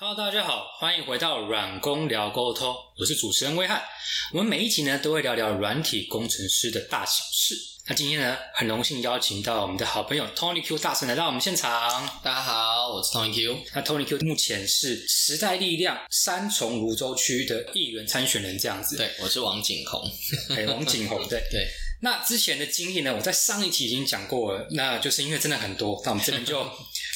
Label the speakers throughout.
Speaker 1: Hello，大家好，欢迎回到软工聊沟通，我是主持人威汉。我们每一集呢都会聊聊软体工程师的大小事。那今天呢，很荣幸邀请到我们的好朋友 Tony Q 大神来到我们现场。
Speaker 2: 大家好，我是 Tony Q。
Speaker 1: 那 Tony Q 目前是时代力量三重泸州区的议员参选人，这样子。
Speaker 2: 对，我是王景宏。
Speaker 1: 哎，王景宏，对
Speaker 2: 对。
Speaker 1: 那之前的经历呢，我在上一期已经讲过了，那就是因为真的很多，那我们这边就。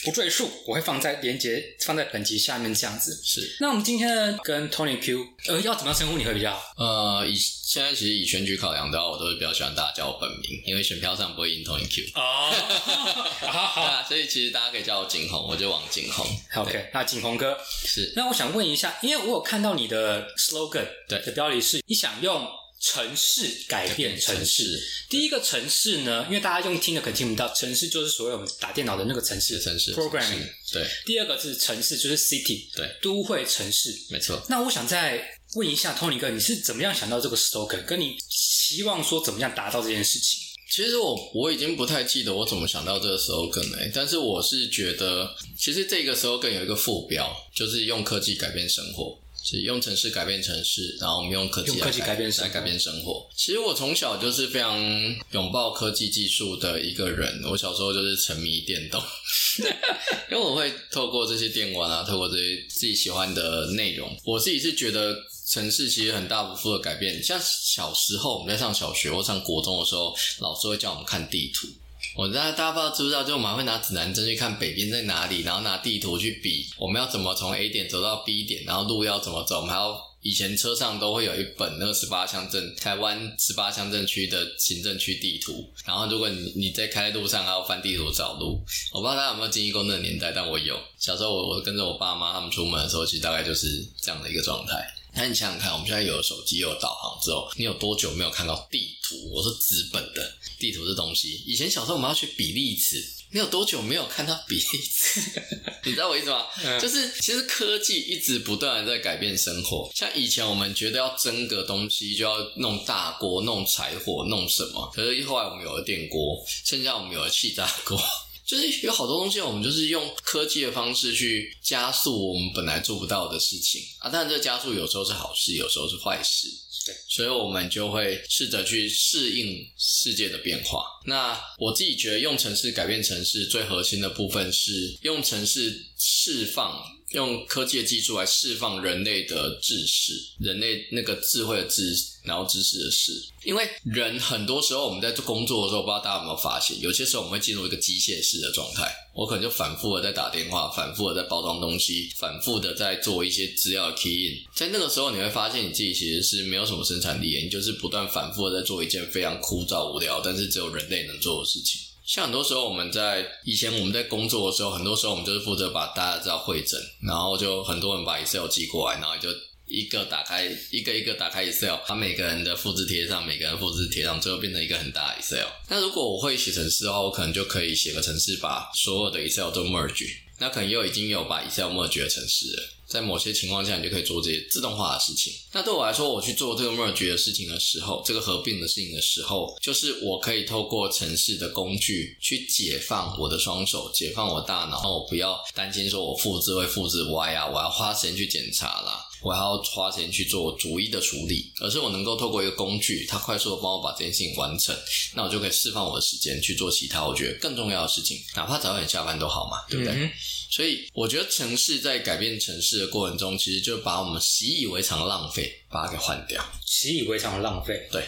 Speaker 1: 不赘述，我会放在连接放在本集下面这样子。
Speaker 2: 是，
Speaker 1: 那我们今天呢，跟 Tony Q，呃，要怎么样称呼你会比较好？
Speaker 2: 呃，以现在其实以选举考量的话，我都是比较喜欢大家叫我本名，因为选票上不会印 Tony Q。
Speaker 1: 哦，好，好，
Speaker 2: 所以其实大家可以叫我景宏，我就王景宏。
Speaker 1: OK，那景宏哥
Speaker 2: 是。
Speaker 1: 那我想问一下，因为我有看到你的 slogan，
Speaker 2: 对
Speaker 1: 的标题是你想用。城市改变城市，第一个城市呢，因为大家用听的可能听不到，城市就是所有我们打电脑的那个城市
Speaker 2: 城市
Speaker 1: programming。
Speaker 2: 对，
Speaker 1: 第二个是城市，就是 city，
Speaker 2: 对，
Speaker 1: 都会城市，
Speaker 2: 没错。
Speaker 1: 那我想再问一下 Tony 哥，你是怎么样想到这个 slogan？跟你希望说怎么样达到这件事情？
Speaker 2: 其实我我已经不太记得我怎么想到这个 slogan 了，但是我是觉得，其实这个 slogan 有一个副标，就是用科技改变生活。是用城市改变城市，然后我们用科技
Speaker 1: 来改变
Speaker 2: 来改变生活。其实我从小就是非常拥抱科技技术的一个人。我小时候就是沉迷电动，因为我会透过这些电玩啊，透过这些自己喜欢的内容，我自己是觉得城市其实很大幅度的改变。像小时候我们在上小学或上国中的时候，老师会叫我们看地图。我大家大家不知道，就我们会拿指南针去看北边在哪里，然后拿地图去比我们要怎么从 A 点走到 B 点，然后路要怎么走。我们还要以前车上都会有一本那个十八乡镇台湾十八乡镇区的行政区地图，然后如果你你在开路上还要翻地图找路。我不知道大家有没有经历过那个年代，但我有。小时候我我跟着我爸妈他们出门的时候，其实大概就是这样的一个状态。那你想想看，我们现在有了手机，有了导航之后，你有多久没有看到地图？我是纸本的地图这东西，以前小时候我们要学比例尺，你有多久没有看到比例尺？你知道我意思吗？就是其实科技一直不断的在改变生活。像以前我们觉得要蒸个东西，就要弄大锅、弄柴火、弄什么，可是后来我们有了电锅，现在我们有了气炸锅。就是有好多东西，我们就是用科技的方式去加速我们本来做不到的事情啊。但这加速有时候是好事，有时候是坏事。
Speaker 1: 对，
Speaker 2: 所以我们就会试着去适应世界的变化。那我自己觉得，用城市改变城市最核心的部分是用城市释放。用科技的技术来释放人类的知识，人类那个智慧的知，然后知识的事。因为人很多时候我们在做工作的时候，不知道大家有没有发现，有些时候我们会进入一个机械式的状态。我可能就反复的在打电话，反复的在包装东西，反复的在做一些资料的 key in。在那个时候，你会发现你自己其实是没有什么生产力，你就是不断反复的在做一件非常枯燥无聊，但是只有人类能做的事情。像很多时候我们在以前我们在工作的时候，很多时候我们就是负责把大家资料会诊，然后就很多人把 Excel 寄过来，然后就一个打开一个一个打开 Excel，把每个人的复制贴上，每个人复制贴上，最后变成一个很大的 Excel。那如果我会写程式的话，我可能就可以写个程式，把所有的 Excel 都 merge，那可能又已经有把 Excel merge 的城市了。在某些情况下，你就可以做这些自动化的事情。那对我来说，我去做这个 merge 的事情的时候，这个合并的事情的时候，就是我可以透过城市的工具去解放我的双手，解放我大脑，我不要担心说我复制会复制歪啊，我要花时间去检查啦，我要花时间去做逐一的处理，而是我能够透过一个工具，它快速的帮我把这件事情完成，那我就可以释放我的时间去做其他我觉得更重要的事情，哪怕早点下班都好嘛，对不对？所以我觉得城市在改变城市的过程中，其实就把我们习以为常的浪费把它给换掉。
Speaker 1: 习以为常的浪费，
Speaker 2: 对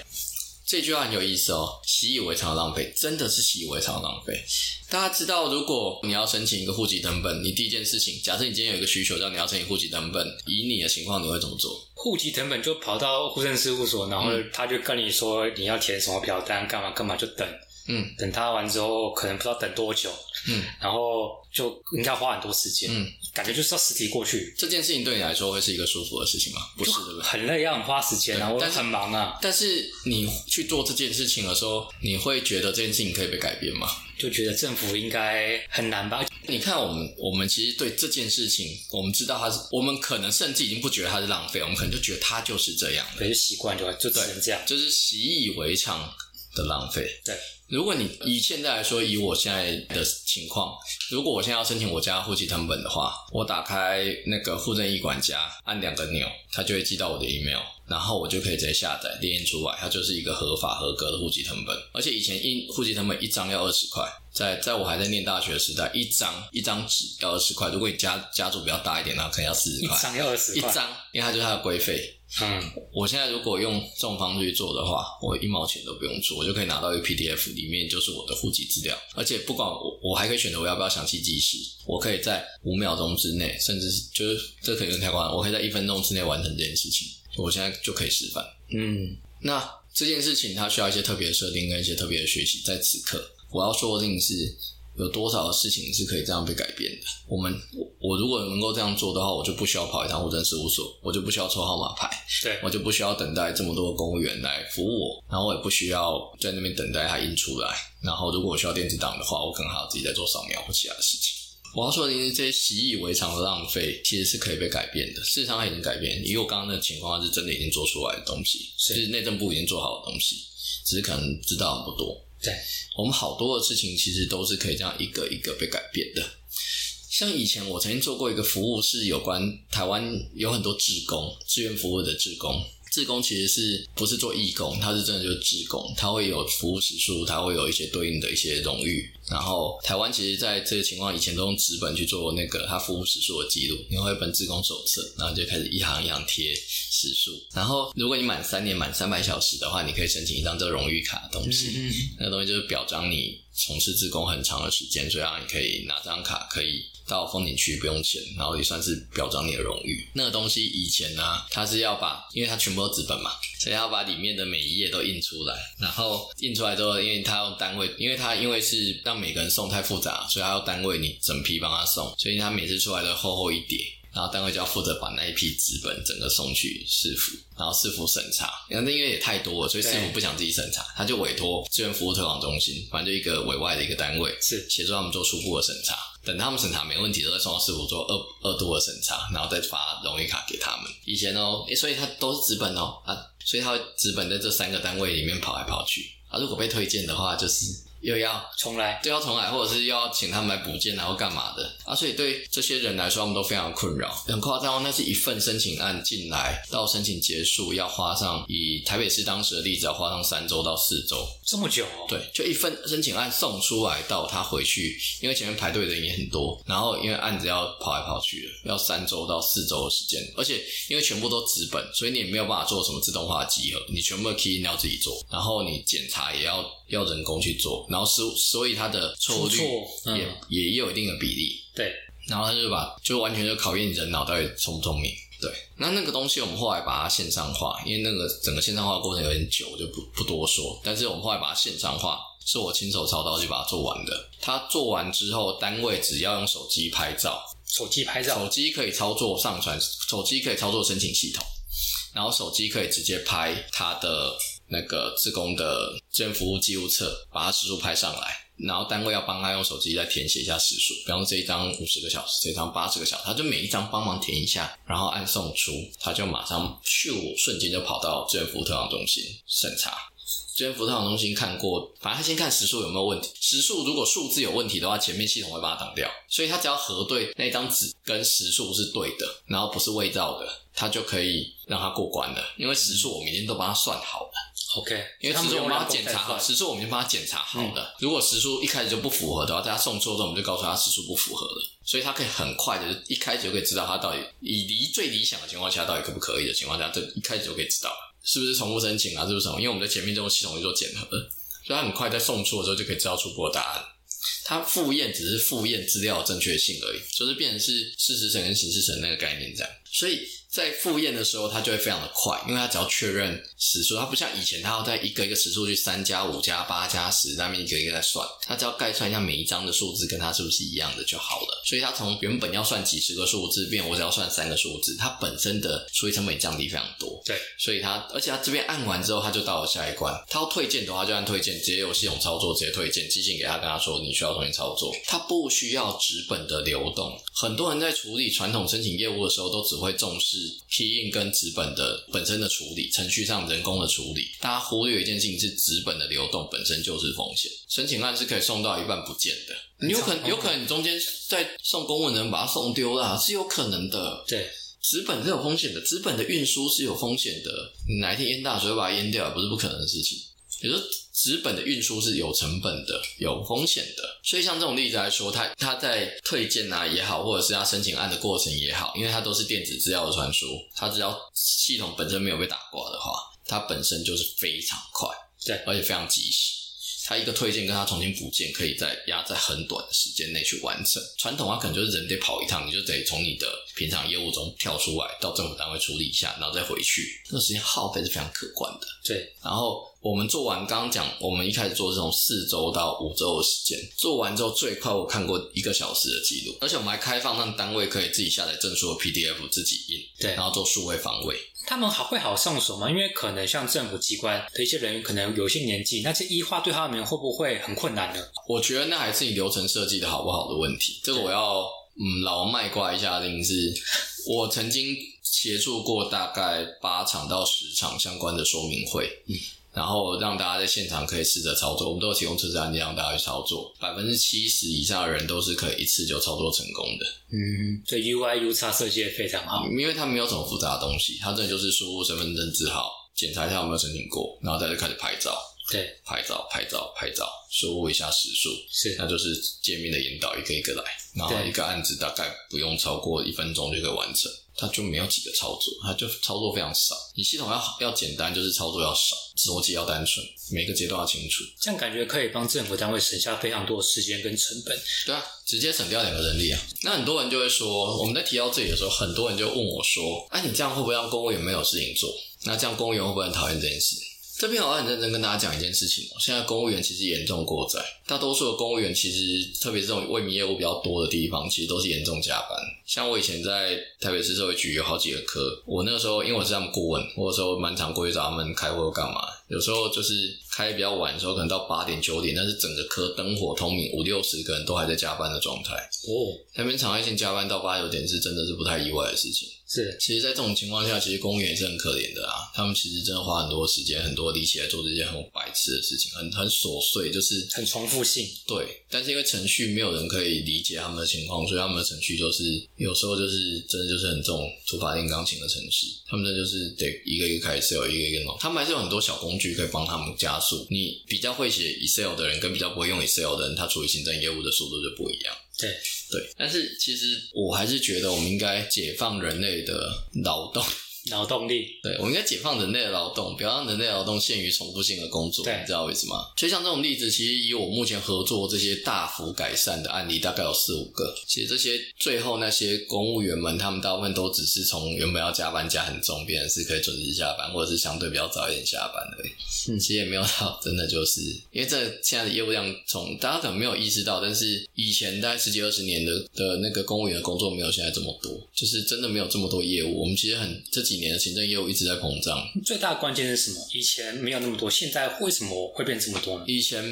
Speaker 2: 这句话很有意思哦。习以为常的浪费，真的是习以为常的浪费。大家知道，如果你要申请一个户籍登本，你第一件事情，假设你今天有一个需求，叫你要申请户籍登本，以你的情况，你会怎么做？
Speaker 1: 户籍登本就跑到户政事务所，然后他就跟你说你要填什么表单，干嘛干嘛，就等。嗯，等他完之后，可能不知道等多久。嗯，然后就应该花很多时间。嗯，感觉就是要实体过去。
Speaker 2: 这件事情对你来说会是一个舒服的事情吗？不是，对不对？
Speaker 1: 很累，要很花时间啊，我很忙啊。
Speaker 2: 但是你去做这件事情的时候，你会觉得这件事情可以被改变吗？
Speaker 1: 就觉得政府应该很难吧？
Speaker 2: 你看，我们我们其实对这件事情，我们知道它是，我们可能甚至已经不觉得它是浪费，我们可能就觉得它就是这样，
Speaker 1: 可是习惯就就只能这样，
Speaker 2: 就是习以为常。的浪费。
Speaker 1: 对，
Speaker 2: 如果你以现在来说，以我现在的情况，如果我现在要申请我家户籍成本的话，我打开那个户政一管家，按两个钮，它就会寄到我的 email，然后我就可以直接下载列印出来，它就是一个合法合格的户籍成本。而且以前印户籍成本一张要二十块，在在我还在念大学的时代，一张一张纸要二十块。如果你家家族比较大一点，那可能要四十块。
Speaker 1: 一张要二十
Speaker 2: 块，一张，因为它就是它的规费。嗯，我现在如果用这种方式去做的话，我一毛钱都不用做，我就可以拿到一个 PDF，里面就是我的户籍资料，而且不管我，我还可以选择我要不要详细记时，我可以在五秒钟之内，甚至是就是这可能太夸张，我可以在一分钟之内完成这件事情，我现在就可以示范。嗯，那这件事情它需要一些特别的设定跟一些特别的学习，在此刻我要说的是。有多少的事情是可以这样被改变的？我们我我如果能够这样做的话，我就不需要跑一趟户政事务所，我就不需要抽号码牌，
Speaker 1: 对
Speaker 2: 我就不需要等待这么多的公务员来服务我，然后我也不需要在那边等待它印出来。然后如果我需要电子档的话，我可能还要自己再做扫描或其他的事情。我要说的是，这些习以为常的浪费其实是可以被改变的。事实上，它已经改变。以我刚刚的情况，是真的已经做出来的东西，是内政部已经做好的东西，只是可能知道很不多。
Speaker 1: 对，
Speaker 2: 我们好多的事情其实都是可以这样一个一个被改变的。像以前我曾经做过一个服务，是有关台湾有很多志工、志愿服务的志工。志工其实是不是做义工？他是真的就是志工，他会有服务时数，他会有一些对应的一些荣誉。然后台湾其实在这个情况以前都用纸本去做那个他服务时数的记录，你会一本志工手册，然后就开始一行一行贴时数。然后如果你满三年满三百小时的话，你可以申请一张这个荣誉卡的东西，那个东西就是表彰你从事志工很长的时间，所以让你可以拿这张卡可以。到风景区不用钱，然后也算是表彰你的荣誉。那个东西以前呢，它是要把，因为它全部都纸本嘛，所以要把里面的每一页都印出来。然后印出来之后，因为它要单位，因为它因为是让每个人送太复杂，所以他要单位你整批帮他送，所以他每次出来都厚厚一叠。然后单位就要负责把那一批资本整个送去市府，然后市府审查。那因为也太多了，所以市府不想自己审查，他就委托志愿服务推广中心，反正就一个委外的一个单位，
Speaker 1: 是
Speaker 2: 协助他们做初步的审查。等他们审查没问题，都会送到市府做二二度的审查，然后再发荣誉卡给他们。以前哦，所以他都是资本哦啊，所以他会纸本在这三个单位里面跑来跑去啊。如果被推荐的话，就是。又要
Speaker 1: 重来，
Speaker 2: 又要重来，或者是又要请他们来补件，然后干嘛的啊？所以对这些人来说，他们都非常困扰，很夸张。那是一份申请案进来到申请结束，要花上以台北市当时的例子，要花上三周到四周，
Speaker 1: 这么久？
Speaker 2: 对，就一份申请案送出来到他回去，因为前面排队的人也很多，然后因为案子要跑来跑去的，要三周到四周的时间，而且因为全部都纸本，所以你也没有办法做什么自动化集合，你全部 key 要自己做，然后你检查也要。要人工去做，然后所所以它的错误率也也也有一定的比例。
Speaker 1: 对，
Speaker 2: 然后他就把就完全就考验人脑袋聪不聪明。对，那那个东西我们后来把它线上化，因为那个整个线上化过程有点久，就不不多说。但是我们后来把它线上化，是我亲手操刀去把它做完的。它做完之后，单位只要用手机拍照，
Speaker 1: 手机拍照，
Speaker 2: 手机可以操作上传，手机可以操作申请系统，然后手机可以直接拍它的。那个自工的志愿服务记录册，把它时数拍上来，然后单位要帮他用手机再填写一下时数，比方说这一张五十个小时，这张八十个小时，他就每一张帮忙填一下，然后按送出，他就马上咻，瞬间就跑到志愿服务特长中心审查。志愿服务特长中心看过，反正他先看时数有没有问题，时数如果数字有问题的话，前面系统会把它挡掉，所以他只要核对那张纸跟时数是对的，然后不是伪造的，他就可以让他过关了，因为时数我明天都帮他算好了。
Speaker 1: OK，
Speaker 2: 因为时数我们帮他检查好，时数我们就帮他检查好了。如果时数一开始就不符合的话，大家送错之后，我们就告诉他时数不符合了，所以他可以很快的，一开始就可以知道他到底以离最理想的情况下，到底可不可以的情况下，这一开始就可以知道是不是重复申请啊，是不是什么？因为我们在前面这种系统去做检核，所以他很快在送错的时候就可以知道初步的答案。他复验只是复验资料正确性而已，就是变成是事实层跟形式层那个概念这样，所以。在复验的时候，它就会非常的快，因为它只要确认时数，它不像以前，它要在一个一个时数去三加五加八加十，那边一个一个在算，它只要概算一下每一张的数字跟它是不是一样的就好了。所以它从原本要算几十个数字，变我只要算三个数字，它本身的处理成本降低非常多。
Speaker 1: 对，
Speaker 2: 所以它而且它这边按完之后，它就到了下一关。它要退件的话，就按退件，直接由系统操作直接退件，寄信给他，跟他说你需要重新操作，它不需要纸本的流动。很多人在处理传统申请业务的时候，都只会重视批印跟纸本的本身的处理，程序上人工的处理。大家忽略一件事情是纸本的流动本身就是风险，申请案是可以送到一半不见的。你有可能有可能你中间在送公文的人把它送丢了，是有可能的。
Speaker 1: 对，
Speaker 2: 纸本是有风险的，纸本的运输是有风险的。你哪一天淹大水把它淹掉，不是不可能的事情。也就纸本的运输是有成本的、有风险的。所以像这种例子来说，它它在退件啊也好，或者是它申请案的过程也好，因为它都是电子资料的传输，它只要系统本身没有被打挂的话，它本身就是非常快，
Speaker 1: 对，
Speaker 2: 而且非常及时。他一个推荐跟他重新补件，可以在压在很短的时间内去完成。传统啊，可能就是人得跑一趟，你就得从你的平常业务中跳出来，到政府单位处理一下，然后再回去，那个时间耗费是非常可观的。
Speaker 1: 对，
Speaker 2: 然后我们做完，刚刚讲，我们一开始做这种四周到五周的时间，做完之后最快我看过一个小时的记录，而且我们还开放让单位可以自己下载证书的 PDF 自己印，
Speaker 1: 对，
Speaker 2: 然后做数位防伪。
Speaker 1: 他们好会好上手吗？因为可能像政府机关的一些人员，可能有些年纪，那些医化对他们会不会很困难呢？
Speaker 2: 我觉得那还是你流程设计的好不好的问题。这个我要嗯，老王卖瓜一下，定是我曾经协助过大概八场到十场相关的说明会。嗯。然后让大家在现场可以试着操作，我们都有提供测试案件让大家去操作，百分之七十以上的人都是可以一次就操作成功的。
Speaker 1: 嗯，这 UI U 叉设计的非常好，
Speaker 2: 因为它没有什么复杂的东西，它这就是输入身份证字号，检查一下有没有申请过，然后再就开始拍照。
Speaker 1: 对，
Speaker 2: 拍照拍照拍照，输入一下时数，
Speaker 1: 是，
Speaker 2: 那就是界面的引导，一个一个来，然后一个案子大概不用超过一分钟就可以完成。它就没有几个操作，它就操作非常少。你系统要要简单，就是操作要少，逻辑要单纯，每个阶段要清楚。
Speaker 1: 这样感觉可以帮政府单位省下非常多的时间跟成本。
Speaker 2: 对啊，直接省掉两个人力啊。那很多人就会说，我们在提到这里的时候，很多人就问我说：“哎，你这样会不会让公务员没有事情做？那这样公务员会不会很讨厌这件事？”这边我要很认真跟大家讲一件事情哦，现在公务员其实严重过载，大多数的公务员其实，特别是这种为民业务比较多的地方，其实都是严重加班。像我以前在台北市社会局有好几个科，我那个时候因为我是他们顾问，我有时候蛮常过去找他们开会或干嘛，有时候就是开比较晚的时候，可能到八点九点，但是整个科灯火通明，五六十个人都还在加班的状态。
Speaker 1: 哦，
Speaker 2: 那边常态性加班到八九点是真的是不太意外的事情。
Speaker 1: 是，
Speaker 2: 其实，在这种情况下，其实公务员也是很可怜的啊。他们其实真的花很多时间、很多力气来做这些很白痴的事情，很很琐碎，就是
Speaker 1: 很重复性。
Speaker 2: 对，但是因为程序没有人可以理解他们的情况，所以他们的程序就是有时候就是真的就是很重土法炼钢琴的程序。他们这就是得一个一个开 Excel，一个一个弄。他们还是有很多小工具可以帮他们加速。你比较会写 Excel 的人，跟比较不会用 Excel 的人，他处理行政业务的速度就不一样。
Speaker 1: 对
Speaker 2: 对，但是其实我还是觉得我们应该解放人类的劳动。
Speaker 1: 劳动力，
Speaker 2: 对，我们应该解放人类的劳动，不要让人类劳动限于重复性的工作，对你知道为什么？所以像这种例子，其实以我目前合作这些大幅改善的案例，大概有四五个。其实这些最后那些公务员们，他们大部分都只是从原本要加班加很重，变成是可以准时下班，或者是相对比较早一点下班的。嗯，其实也没有到真的就是，因为这现在的业务量从大家可能没有意识到，但是以前大概十几二十年的的那个公务员的工作没有现在这么多，就是真的没有这么多业务。我们其实很这几。几年的行政业务一直在膨胀，
Speaker 1: 最大的关键是什么？以前没有那么多，现在为什么会变这么多呢？
Speaker 2: 以前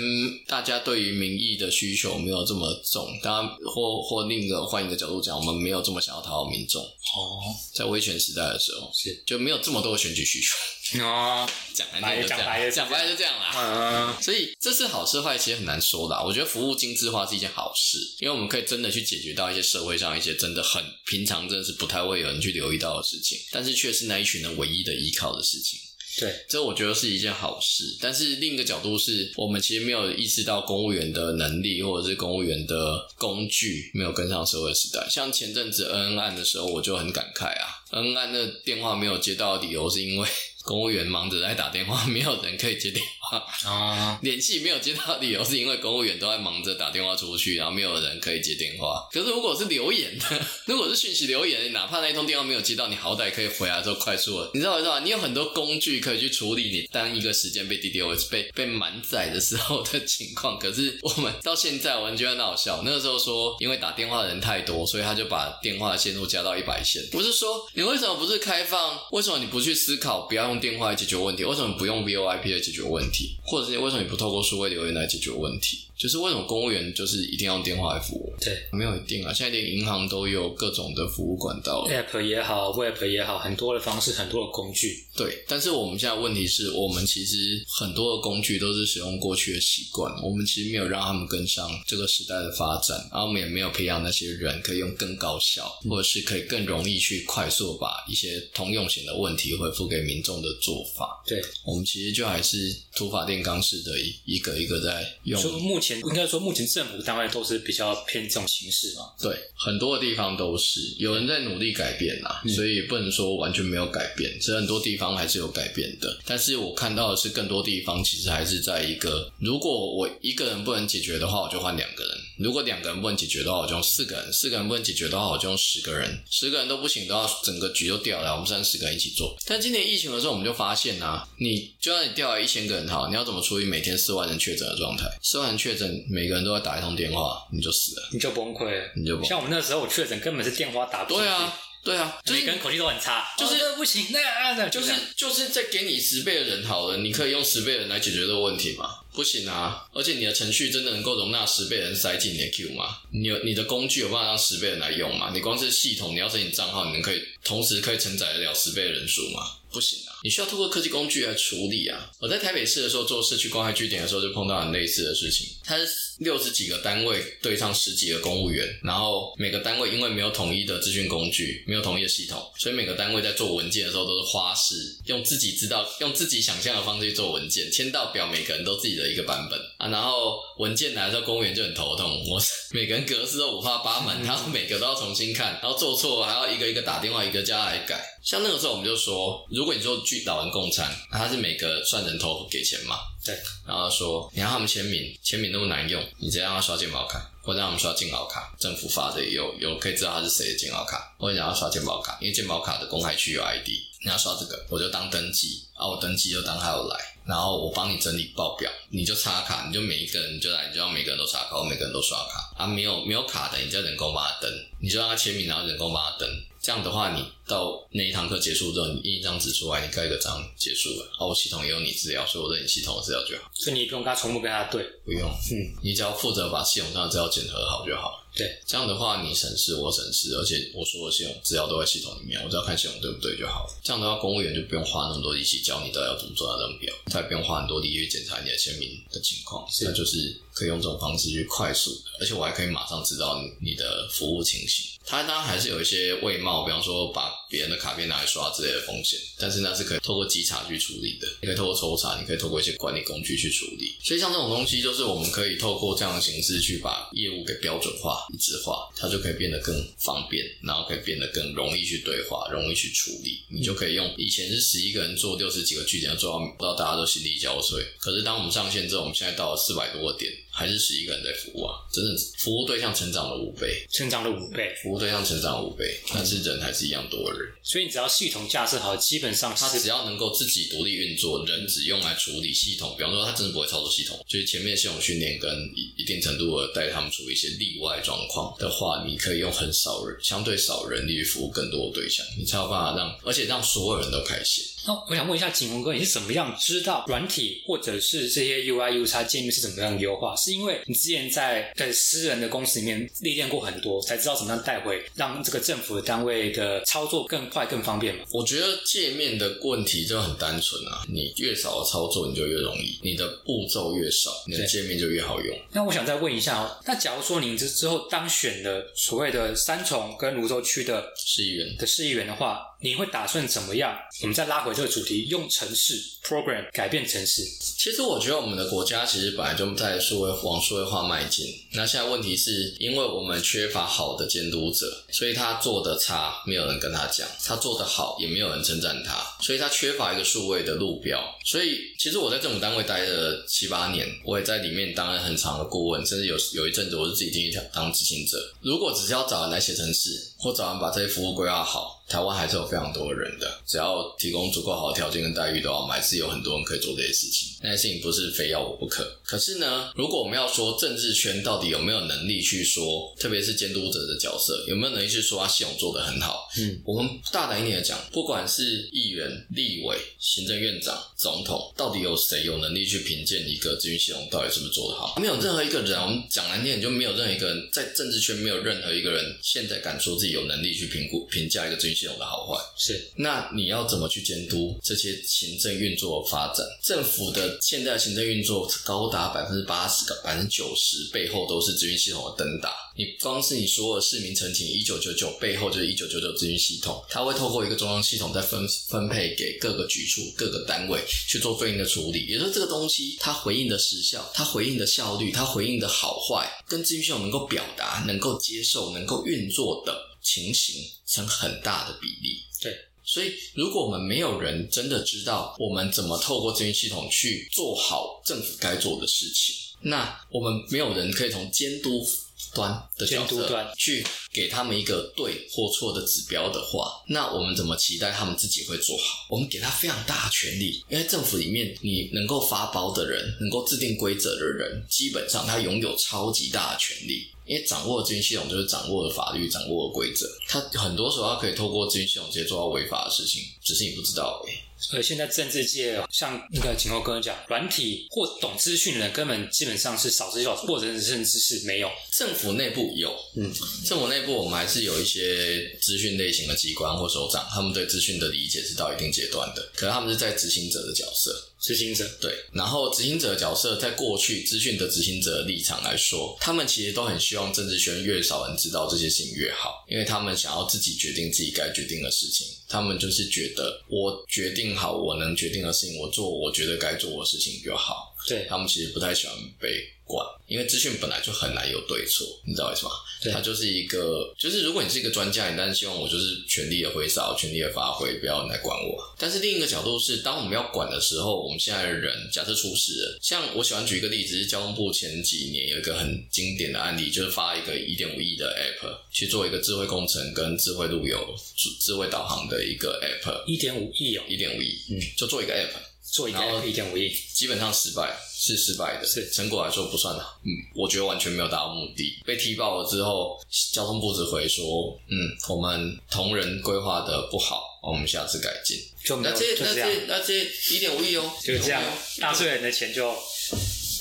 Speaker 2: 大家对于民意的需求没有这么重，当然或或另一个换一个角度讲，我们没有这么想要讨好民众。
Speaker 1: 哦，
Speaker 2: 在威权时代的时候，
Speaker 1: 是
Speaker 2: 就没有这么多的选举需求。
Speaker 1: 哦，
Speaker 2: 讲白就这样，讲白就这样啦。嗯，所以这是好是坏，其实很难说的。我觉得服务精致化是一件好事，因为我们可以真的去解决到一些社会上一些真的很平常，真的是不太会有人去留意到的事情，但是却是那一群人唯一的依靠的事情。
Speaker 1: 对，
Speaker 2: 这我觉得是一件好事。但是另一个角度是，我们其实没有意识到公务员的能力，或者是公务员的工具没有跟上社会时代。像前阵子恩恩案的时候，我就很感慨啊，恩恩案的电话没有接到，理由是因为。公务员忙着在打电话，没有人可以接电话哦。联系没有接到理由是因为公务员都在忙着打电话出去，然后没有人可以接电话。可是如果是留言的，如果是讯息留言，哪怕那一通电话没有接到，你好歹可以回来之后快速了。你知道知道你有很多工具可以去处理你当一个时间被 DDoS 被被满载的时候的情况。可是我们到现在，我觉得很好笑。那个时候说，因为打电话的人太多，所以他就把电话线路加到一百线。不是说你你为什么不是开放？为什么你不去思考不要用电话来解决问题？为什么不用 VoIP 来解决问题？或者是为什么你不透过数位留言来解决问题？就是为什么公务员就是一定要用电话来服务？
Speaker 1: 对，
Speaker 2: 没有一定啊。现在连银行都有各种的服务管道
Speaker 1: ，App 也好，Web 也好，很多的方式，很多的工具。
Speaker 2: 对，但是我们现在问题是我们其实很多的工具都是使用过去的习惯，我们其实没有让他们跟上这个时代的发展，然后我们也没有培养那些人可以用更高效，或者是可以更容易去快速把一些通用型的问题回复给民众的做法。
Speaker 1: 对，
Speaker 2: 我们其实就还是土法炼钢式的一一个一个在用。
Speaker 1: 说目前应该说目前。政府单位都是比较偏这种形式嘛？
Speaker 2: 对，很多的地方都是有人在努力改变啦，所以不能说完全没有改变，其实很多地方还是有改变的。但是我看到的是，更多地方其实还是在一个，如果我一个人不能解决的话，我就换两个人；如果两个人不能解决的话，我就用四个人；四个人不能解决的话，我就用十个人；十个人都不行，的话整个局就掉了，我们三十个人一起做。但今年疫情的时候，我们就发现啊，你就算你掉了一千个人好，你要怎么处理每天四万人确诊的状态？四万人确诊，每个人都要打一通电话。你就死了，
Speaker 1: 你就崩溃了，
Speaker 2: 你就崩
Speaker 1: 像我们那时候，我确诊根本是电话打不
Speaker 2: 对啊，对啊，
Speaker 1: 每个人口气都很差，
Speaker 2: 就是
Speaker 1: 不行那样的，
Speaker 2: 就是就是在给你十倍的人好了，你可以用十倍的人来解决这个问题吗？不行啊！而且你的程序真的能够容纳十倍人塞进你的 Q 吗？你有你的工具有办法让十倍人来用吗？你光是系统，你要申请账号，你能可以同时可以承载得了十倍的人数吗？不行啊！你需要通过科技工具来处理啊！我在台北市的时候做社区关怀据点的时候，就碰到很类似的事情。它是六十几个单位对上十几个公务员，然后每个单位因为没有统一的资讯工具，没有统一的系统，所以每个单位在做文件的时候都是花式用自己知道、用自己想象的方式去做文件，签到表每个人都自己的一个版本啊。然后文件来的时候，公务员就很头痛，我每个人格式都五花八门，然后每个都要重新看，然后做错还要一个一个打电话，一个家来改。像那个时候，我们就说，如果你说去老人共餐，他是每个算人头给钱嘛？
Speaker 1: 对。
Speaker 2: 然后说，你让他们签名，签名那么难用，你直接让他刷健保卡，或者让他们刷健保卡，政府发的有有可以知道他是谁的健保卡，或者让他刷健保卡，因为健保卡的公开区有 ID，你要刷这个，我就当登记，啊，我登记就当他有来，然后我帮你整理报表，你就插卡，你就每一个人就来，你就让每个人都插卡，我每个人都刷卡，啊，没有没有卡的，你再人工帮他登，你就让他签名，然后人工帮他登。这样的话，你到那一堂课结束之后，你印一张纸出来，你盖个章结束了。哦，我系统也有你资料，所以我认你系统的资料就好。
Speaker 1: 所以你不用跟他重复跟他对，
Speaker 2: 不用。嗯，你只要负责把系统上的资料整合好就好。
Speaker 1: 对，
Speaker 2: 这样的话你省事我省事，而且我说的系统资料都在系统里面，我只要看系统对不对就好了。这样的话，公务员就不用花那么多力气教你到底要怎么做那张表，他也不用花很多力气去检查你的签名的情况。那就是可以用这种方式去快速，而且我还可以马上知道你的服务情形。它当然还是有一些外貌，比方说把别人的卡片拿来刷之类的风险，但是那是可以透过稽查去处理的。你可以透过抽查，你可以透过一些管理工具去处理。所以像这种东西，就是我们可以透过这样的形式去把业务给标准化、一致化，它就可以变得更方便，然后可以变得更容易去对话、容易去处理。你就可以用以前是十一个人做六十几个据点，做到不知道大家都心力交瘁。可是当我们上线之后，我们现在到了四百多个点。还是十一个人在服务啊，真的服务对象成长了五倍，
Speaker 1: 成长了五倍，
Speaker 2: 服务对象成长五倍，但是人还是一样多的人。
Speaker 1: 所以你只要系统架设好，基本上
Speaker 2: 他只要能够自己独立运作，人只用来处理系统。比方说，他真的不会操作系统，所以前面系统训练跟一一定程度的带他们处理一些例外状况的话，你可以用很少人、相对少人力去服务更多的对象，你才有办法让，而且让所有人都开心。
Speaker 1: 那我想问一下景宏哥，你是怎么样知道软体或者是这些 UI、U 叉界面是怎么样优化？是因为你之前在在私人的公司里面历练过很多，才知道怎么样带回，让这个政府的单位的操作更快、更方便吗？
Speaker 2: 我觉得界面的问题就很单纯啊，你越少的操作，你就越容易，你的步骤越少，你的界面就越好用。
Speaker 1: 那我想再问一下哦，那假如说您之之后当选的所谓的三重跟泸州区的
Speaker 2: 市议员
Speaker 1: 的市议员的话，你会打算怎么样？我们再拉回这个主题，用城市 program 改变城市。
Speaker 2: 其实我觉得我们的国家其实本来就在数位往数位化迈进。那现在问题是因为我们缺乏好的监督者，所以他做的差，没有人跟他讲；他做的好，也没有人称赞他。所以他缺乏一个数位的路标。所以其实我在政府单位待了七八年，我也在里面当了很长的顾问，甚至有有一阵子我是自己进去当执行者。如果只是要找人来写程式，或找人把这些服务规划好。台湾还是有非常多的人的，只要提供足够好的条件跟待遇的话，我们还是有很多人可以做这些事情。那些事情不是非要我不可。可是呢，如果我们要说政治圈到底有没有能力去说，特别是监督者的角色有没有能力去说他系统做得很好？嗯，我们大胆一点的讲，不管是议员、立委、行政院长、总统，到底有谁有能力去评鉴一个咨询系统到底是不是做得好？没有任何一个人，我们讲难听点，就没有任何一个人在政治圈没有任何一个人现在敢说自己有能力去评估、评价一个咨询系统的好坏。
Speaker 1: 是，
Speaker 2: 那你要怎么去监督这些行政运作发展？政府的现在行政运作高达百分之八十、百分之九十，背后都是咨询系统的灯打。你光是你说的市民陈情一九九九，背后就是一九九九咨询系统，它会透过一个中央系统再分分配给各个局处、各个单位去做对应的处理。也就是这个东西，它回应的时效、它回应的效率、它回应的好坏，跟咨询系统能够表达、能够接受、能够运作的情形成很大的比例。
Speaker 1: 对，
Speaker 2: 所以如果我们没有人真的知道我们怎么透过资讯系统去做好政府该做的事情，那我们没有人可以从监督。端的角色去给他们一个对或错的指标的话，那我们怎么期待他们自己会做好？我们给他非常大的权利，因为政府里面你能够发包的人，能够制定规则的人，基本上他拥有超级大的权利，因为掌握资讯系统就是掌握了法律，掌握了规则，他很多时候他可以透过资讯系统直接做到违法的事情，只是你不知道而已。
Speaker 1: 而现在政治界，像那个景后哥你讲，软体或懂资讯的人，根本基本上是少之又少，或者甚至是没有。
Speaker 2: 政府内部有，嗯，政府内部我们还是有一些资讯类型的机关或首长，他们对资讯的理解是到一定阶段的，可是他们是在执行者的角色。
Speaker 1: 执行者
Speaker 2: 对，然后执行者角色，在过去资讯的执行者立场来说，他们其实都很希望政治圈越少人知道这些事情越好，因为他们想要自己决定自己该决定的事情。他们就是觉得，我决定好我能决定的事情，我做我觉得该做的事情就好。
Speaker 1: 对
Speaker 2: 他们其实不太喜欢被。管，因为资讯本来就很难有对错，你知道为什么？对它就是一个，就是如果你是一个专家，你当然希望我就是全力的挥洒，全力的发挥，不要来管我。但是另一个角度是，当我们要管的时候，我们现在的人假设出事了，像我喜欢举一个例子，是交通部前几年有一个很经典的案例，就是发一个一点五亿的 app 去做一个智慧工程跟智慧路由、智慧导航的一个 app，
Speaker 1: 一点五亿哦，
Speaker 2: 一点五亿，嗯，就做一个 app，
Speaker 1: 做一个 app 一点五亿，
Speaker 2: 基本上失败。是失败的，
Speaker 1: 是
Speaker 2: 成果来说不算好。嗯，我觉得完全没有达到目的。被踢爆了之后，交通部只回说：“嗯，我们同仁规划的不好，我们下次改进。”
Speaker 1: 就那
Speaker 2: 这那这那这一点五亿哦，
Speaker 1: 就这样，纳税人的钱就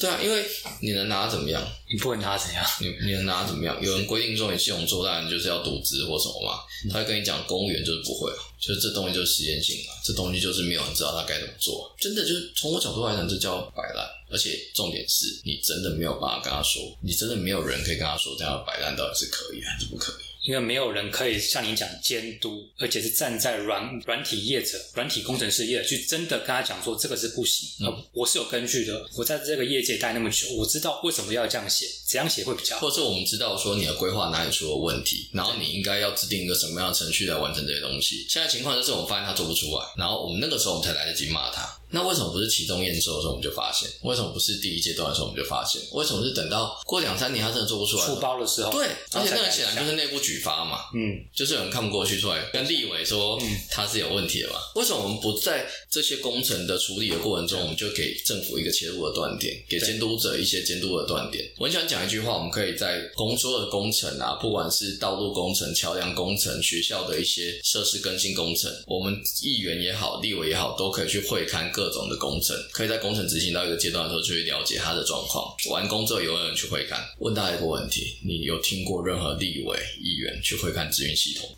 Speaker 2: 对啊，因为你能拿他怎么样？
Speaker 1: 你不能拿他怎样？
Speaker 2: 你你能拿他怎么样？有人规定说你系统做大，你就是要独资或什么嘛？他会跟你讲，公务员就是不会，就是这东西就是实验性嘛，这东西就是没有人知道他该怎么做。真的就是从我角度来讲，这叫摆烂。而且重点是你真的没有办法跟他说，你真的没有人可以跟他说，这样摆烂到底是可以还是不可以？
Speaker 1: 因为没有人可以像你讲监督，而且是站在软软体业者、软体工程师业去真的跟他讲说这个是不行。嗯，我是有根据的。我在这个业界待那么久，我知道为什么要这样写，怎样写会比较好。
Speaker 2: 或者是我们知道说你的规划哪里出了问题，然后你应该要制定一个什么样的程序来完成这些东西。现在情况就是我们发现他做不出来，然后我们那个时候我们才来得及骂他。那为什么不是其中验收的时候我们就发现？为什么不是第一阶段的时候我们就发现？为什么是等到过两三年他真的做不出来？
Speaker 1: 出包的时候。
Speaker 2: 对，而且那个显然就是内部举发嘛。嗯。就是有人看不过去，出来跟立委说他是有问题的嘛？为什么我们不在这些工程的处理的过程中，我们就给政府一个切入的断点，给监督者一些监督的断点？我很想讲一句话，我们可以在工作的工程啊，不管是道路工程、桥梁工程、学校的一些设施更新工程，我们议员也好，立委也好，都可以去会看各各种的工程，可以在工程执行到一个阶段的时候，去了解它的状况。完工之后，有人去会看。问大家一个问题：你有听过任何立委、议员去会看资源系统？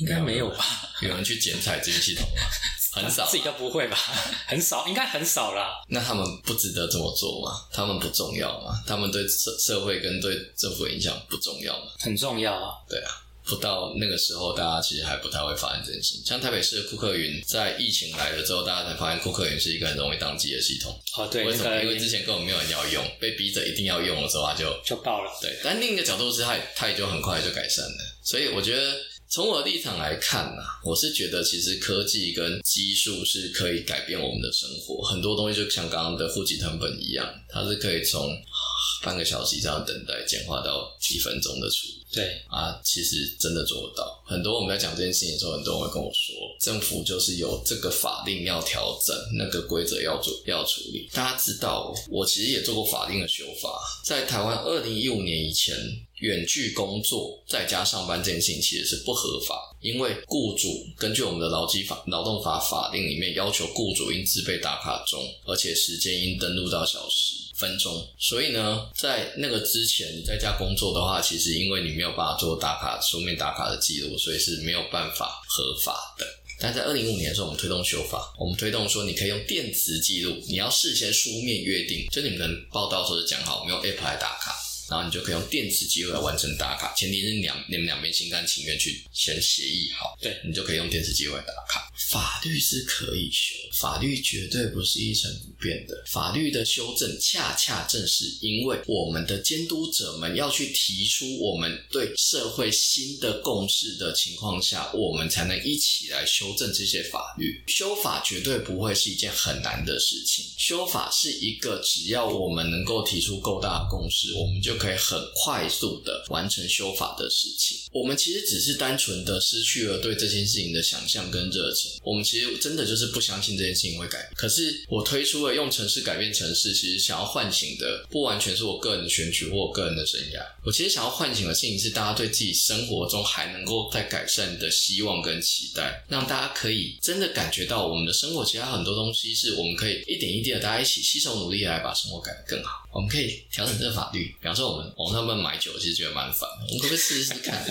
Speaker 1: 应该没有吧？
Speaker 2: 有人去剪彩资源系统吗？很少，
Speaker 1: 自己都不会吧？很少，应该很少啦。
Speaker 2: 那他们不值得这么做吗？他们不重要吗？他们对社社会跟对政府影响不重要吗？
Speaker 1: 很重要啊！
Speaker 2: 对啊。不到那个时候，大家其实还不太会发现这件事情。像台北市的库克云，在疫情来了之后，大家才发现库克云是一个很容易宕机的系统。
Speaker 1: 哦，对，
Speaker 2: 为什么？因为之前根本没有人要用，被逼着一定要用的时候，它就
Speaker 1: 就爆了。
Speaker 2: 对，但另一个角度是，它它也就很快就改善了。所以我觉得，从我的立场来看呐，我是觉得其实科技跟技术是可以改变我们的生活，很多东西就像刚刚的户籍成本一样，它是可以从。半个小时这样等待，简化到几分钟的处理。
Speaker 1: 对
Speaker 2: 啊，其实真的做得到。很多我们在讲这件事情的时候，很多人会跟我说，政府就是有这个法令要调整，那个规则要做要处理。大家知道，我其实也做过法令的修法，在台湾二零一五年以前。远距工作在家上班这件事情其实是不合法，因为雇主根据我们的劳基法、劳动法法令里面要求，雇主应自备打卡钟，而且时间应登录到小时、分钟。所以呢，在那个之前你在家工作的话，其实因为你没有办法做打卡书面打卡的记录，所以是没有办法合法的。但在二零一五年的时候，我们推动修法，我们推动说你可以用电子记录，你要事先书面约定，就你们可能报道时候讲好，我们用 App 来打卡。然后你就可以用电子机会来完成打卡，前提是两你们两边心甘情愿去先协议好，
Speaker 1: 对
Speaker 2: 你就可以用电子机会来打卡。法律是可以修，法律绝对不是一成不变的。法律的修正恰恰正是因为我们的监督者们要去提出我们对社会新的共识的情况下，我们才能一起来修正这些法律。修法绝对不会是一件很难的事情，修法是一个只要我们能够提出够大的共识，我们就。可以很快速的完成修法的事情。我们其实只是单纯的失去了对这件事情的想象跟热忱。我们其实真的就是不相信这件事情会改。可是我推出了用城市改变城市，其实想要唤醒的不完全是我个人的选举或我个人的生涯。我其实想要唤醒的事情是大家对自己生活中还能够在改善的希望跟期待，让大家可以真的感觉到我们的生活其实很多东西是我们可以一点一滴的大家一起携手努力来把生活改得更好。我们可以调整这个法律，比方说我们网上面买酒，其实觉得蛮烦，我们可不可以试试看？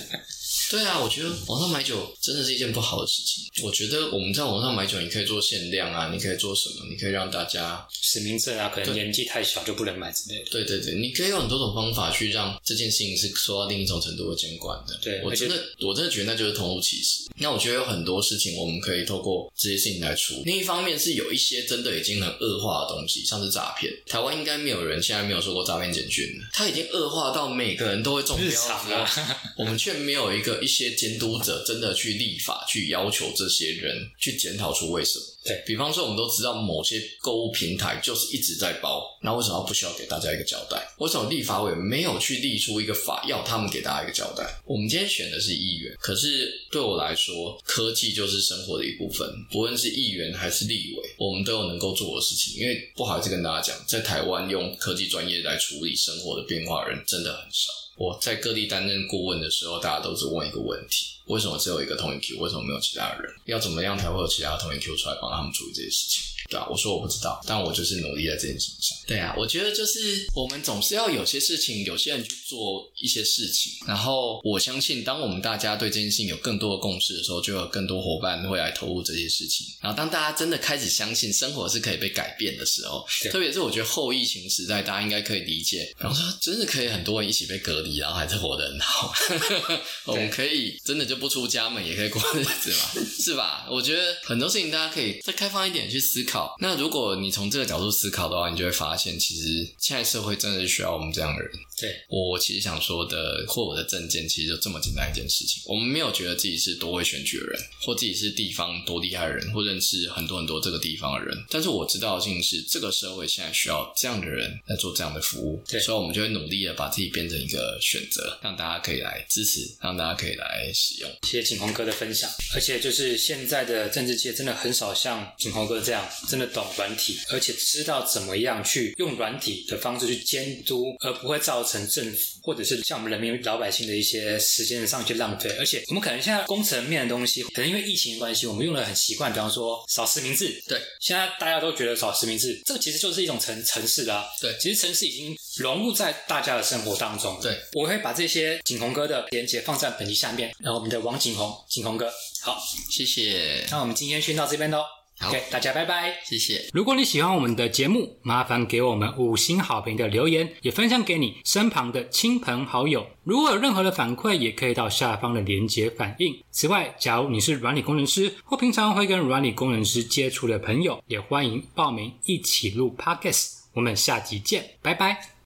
Speaker 2: 对啊，我觉得网上买酒真的是一件不好的事情。我觉得我们在网上买酒，你可以做限量啊，你可以做什么？你可以让大家
Speaker 1: 实名制啊，可能年纪太小就不能买之类的。
Speaker 2: 对对对，你可以有很多种方法去让这件事情是受到另一种程度的监管的。
Speaker 1: 对
Speaker 2: 我真的，我真的觉得那就是同路歧视。那我觉得有很多事情我们可以透过这些事情来处理。另一方面是有一些真的已经很恶化的东西，像是诈骗。台湾应该没有人现在没有说过诈骗简讯的，它已经恶化到每个人都会中标
Speaker 1: 了，
Speaker 2: 我们却没有一个一些监督。者真的去立法去要求这些人去检讨出为什么？
Speaker 1: 对
Speaker 2: 比方说，我们都知道某些购物平台就是一直在包，那为什么不需要给大家一个交代？为什么立法委没有去立出一个法，要他们给大家一个交代？我们今天选的是议员，可是对我来说，科技就是生活的一部分，不论是议员还是立委，我们都有能够做的事情。因为不好意思跟大家讲，在台湾用科技专业来处理生活的变化人真的很少。我在各地担任顾问的时候，大家都是问一个问题。为什么只有一个通讯 Q？为什么没有其他人？要怎么样才会有其他通讯 Q 出来帮他们处理这些事情？对啊，我说我不知道，但我就是努力在这件事情上。对啊，我觉得就是我们总是要有些事情，有些人去做一些事情，然后我相信，当我们大家对这件事情有更多的共识的时候，就有更多伙伴会来投入这些事情。然后，当大家真的开始相信生活是可以被改变的时候，特别是我觉得后疫情时代，大家应该可以理解，然后说真的可以很多人一起被隔离，然后还是活得很好。我们可以真的就不出家门，也可以过日子嘛，是吧？我觉得很多事情大家可以再开放一点去思考。那如果你从这个角度思考的话，你就会发现，其实现在社会真的是需要我们这样的人。
Speaker 1: 对
Speaker 2: 我其实想说的，或我的证件，其实就这么简单一件事情。我们没有觉得自己是多会选举的人，或自己是地方多厉害的人，或认识很多很多这个地方的人。但是我知道的事情是，这个社会现在需要这样的人来做这样的服务。
Speaker 1: 对，
Speaker 2: 所以我们就会努力的把自己变成一个选择，让大家可以来支持，让大家可以来使用。
Speaker 1: 谢谢景宏哥的分享。而且就是现在的政治界真的很少像景宏哥这样，真的懂软体，而且知道怎么样去用软体的方式去监督，而不会造成。政府，或者是像我们人民老百姓的一些时间上去浪费，而且我们可能现在工程面的东西，可能因为疫情的关系，我们用的很习惯，比方说扫实名制。
Speaker 2: 对，
Speaker 1: 现在大家都觉得扫实名制，这个其实就是一种城城市啊。
Speaker 2: 对，
Speaker 1: 其实城市已经融入在大家的生活当中。
Speaker 2: 对，
Speaker 1: 我会把这些景洪哥的连接放在本集下面，然后我们的王景宏，景宏哥，好，
Speaker 2: 谢谢。
Speaker 1: 那我们今天先到这边喽。OK，大家拜拜，
Speaker 2: 谢谢。
Speaker 1: 如果你喜欢我们的节目，麻烦给我们五星好评的留言，也分享给你身旁的亲朋好友。如果有任何的反馈，也可以到下方的连接反映。此外，假如你是软体工程师或平常会跟软体工程师接触的朋友，也欢迎报名一起录 Podcast。我们下集见，拜拜。